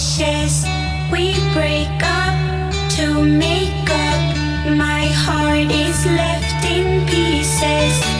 ashes. We break up to make up. My heart is left in pieces.